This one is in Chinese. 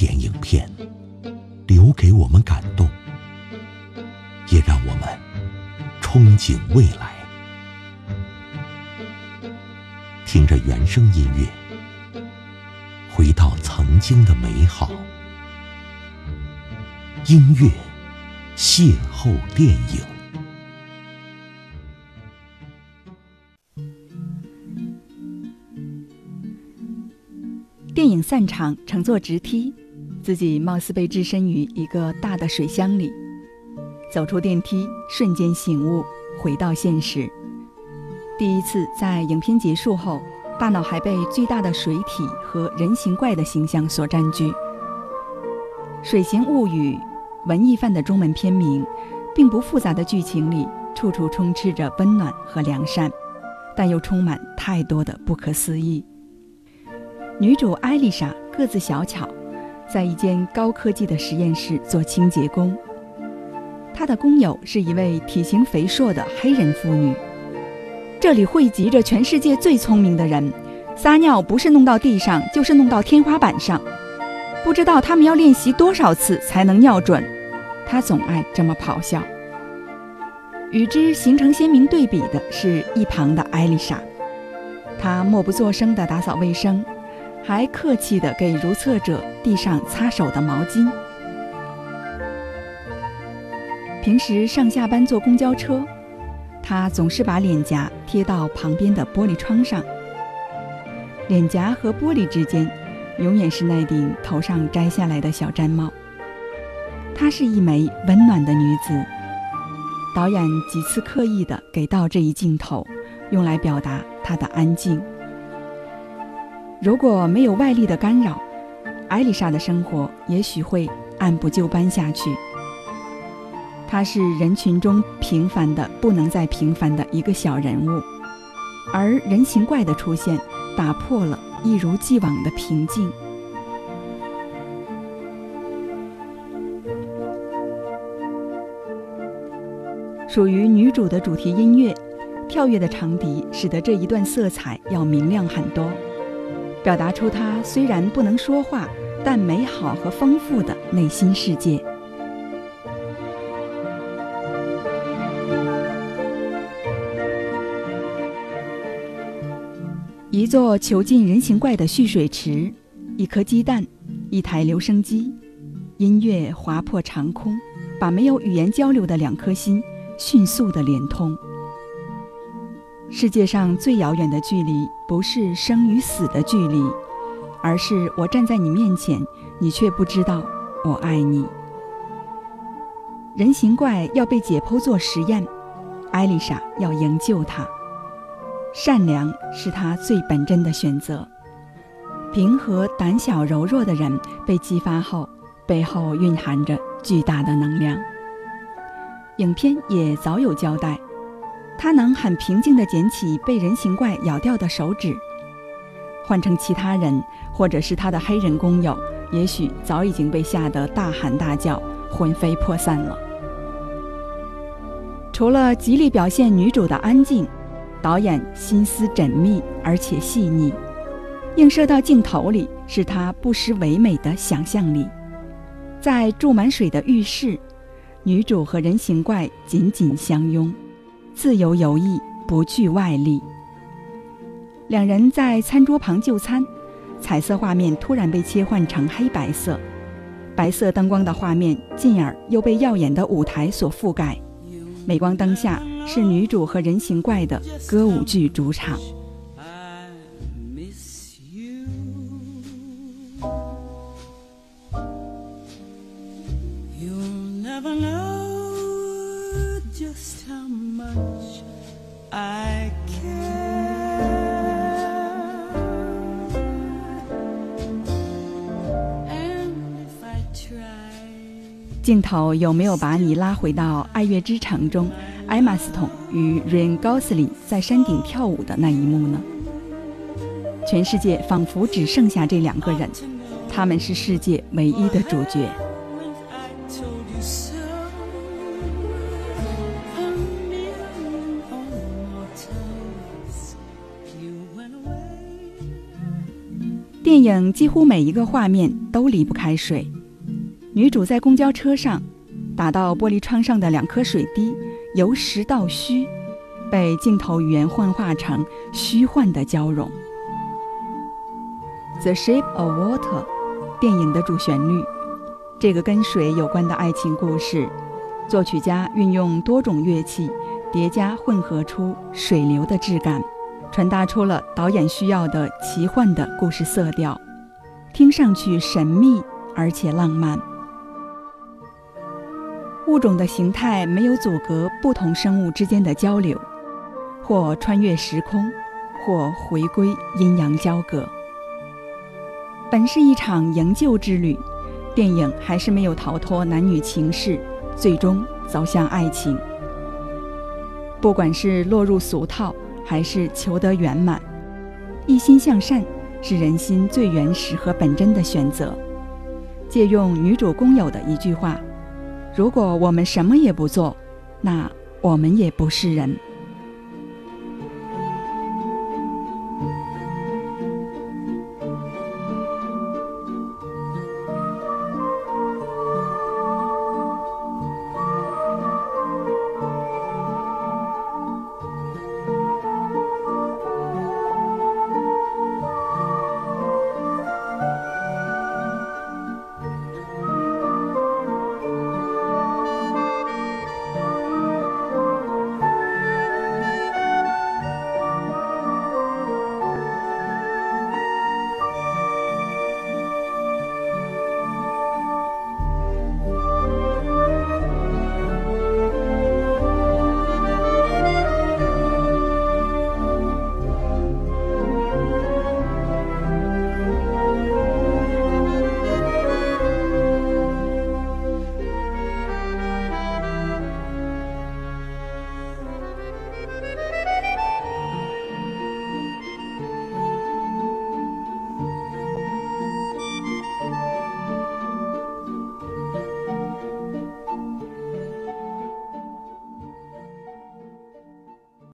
典影片，留给我们感动，也让我们憧憬未来。听着原声音乐，回到曾经的美好。音乐邂逅电影。电影散场，乘坐直梯，自己貌似被置身于一个大的水箱里。走出电梯，瞬间醒悟，回到现实。第一次在影片结束后，大脑还被巨大的水体和人形怪的形象所占据。《水形物语》，文艺范的中文片名，并不复杂的剧情里，处处充斥着温暖和良善，但又充满太多的不可思议。女主艾丽莎个子小巧，在一间高科技的实验室做清洁工。她的工友是一位体型肥硕的黑人妇女。这里汇集着全世界最聪明的人，撒尿不是弄到地上，就是弄到天花板上。不知道他们要练习多少次才能尿准。他总爱这么咆哮。与之形成鲜明对比的是一旁的艾丽莎，她默不作声地打扫卫生。还客气地给如厕者递上擦手的毛巾。平时上下班坐公交车，他总是把脸颊贴到旁边的玻璃窗上。脸颊和玻璃之间，永远是那顶头上摘下来的小毡帽。她是一枚温暖的女子。导演几次刻意地给到这一镜头，用来表达她的安静。如果没有外力的干扰，艾丽莎的生活也许会按部就班下去。她是人群中平凡的不能再平凡的一个小人物，而人形怪的出现打破了一如既往的平静。属于女主的主题音乐，跳跃的长笛使得这一段色彩要明亮很多。表达出他虽然不能说话，但美好和丰富的内心世界。一座囚禁人形怪的蓄水池，一颗鸡蛋，一台留声机，音乐划破长空，把没有语言交流的两颗心迅速的连通。世界上最遥远的距离，不是生与死的距离，而是我站在你面前，你却不知道我爱你。人形怪要被解剖做实验，艾丽莎要营救他。善良是他最本真的选择。平和、胆小、柔弱的人被激发后，背后蕴含着巨大的能量。影片也早有交代。他能很平静地捡起被人形怪咬掉的手指，换成其他人，或者是他的黑人工友，也许早已经被吓得大喊大叫，魂飞魄散了。除了极力表现女主的安静，导演心思缜密而且细腻，映射到镜头里是他不失唯美的想象力。在注满水的浴室，女主和人形怪紧紧相拥。自由游弋，不惧外力。两人在餐桌旁就餐，彩色画面突然被切换成黑白色，白色灯光的画面进而又被耀眼的舞台所覆盖。镁光灯下是女主和人形怪的歌舞剧主场。Never know. 镜头有没有把你拉回到《爱乐之城》中，艾玛斯通与 Rain Gosling 在山顶跳舞的那一幕呢？全世界仿佛只剩下这两个人，他们是世界唯一的主角。电影几乎每一个画面都离不开水。女主在公交车上打到玻璃窗上的两颗水滴，由实到虚，被镜头语言幻化成虚幻的交融。《The Shape of Water》电影的主旋律，这个跟水有关的爱情故事，作曲家运用多种乐器叠加混合出水流的质感，传达出了导演需要的奇幻的故事色调，听上去神秘而且浪漫。物种的形态没有阻隔不同生物之间的交流，或穿越时空，或回归阴阳交隔。本是一场营救之旅，电影还是没有逃脱男女情事，最终走向爱情。不管是落入俗套，还是求得圆满，一心向善是人心最原始和本真的选择。借用女主公有的一句话：“如果我们什么也不做，那我们也不是人。”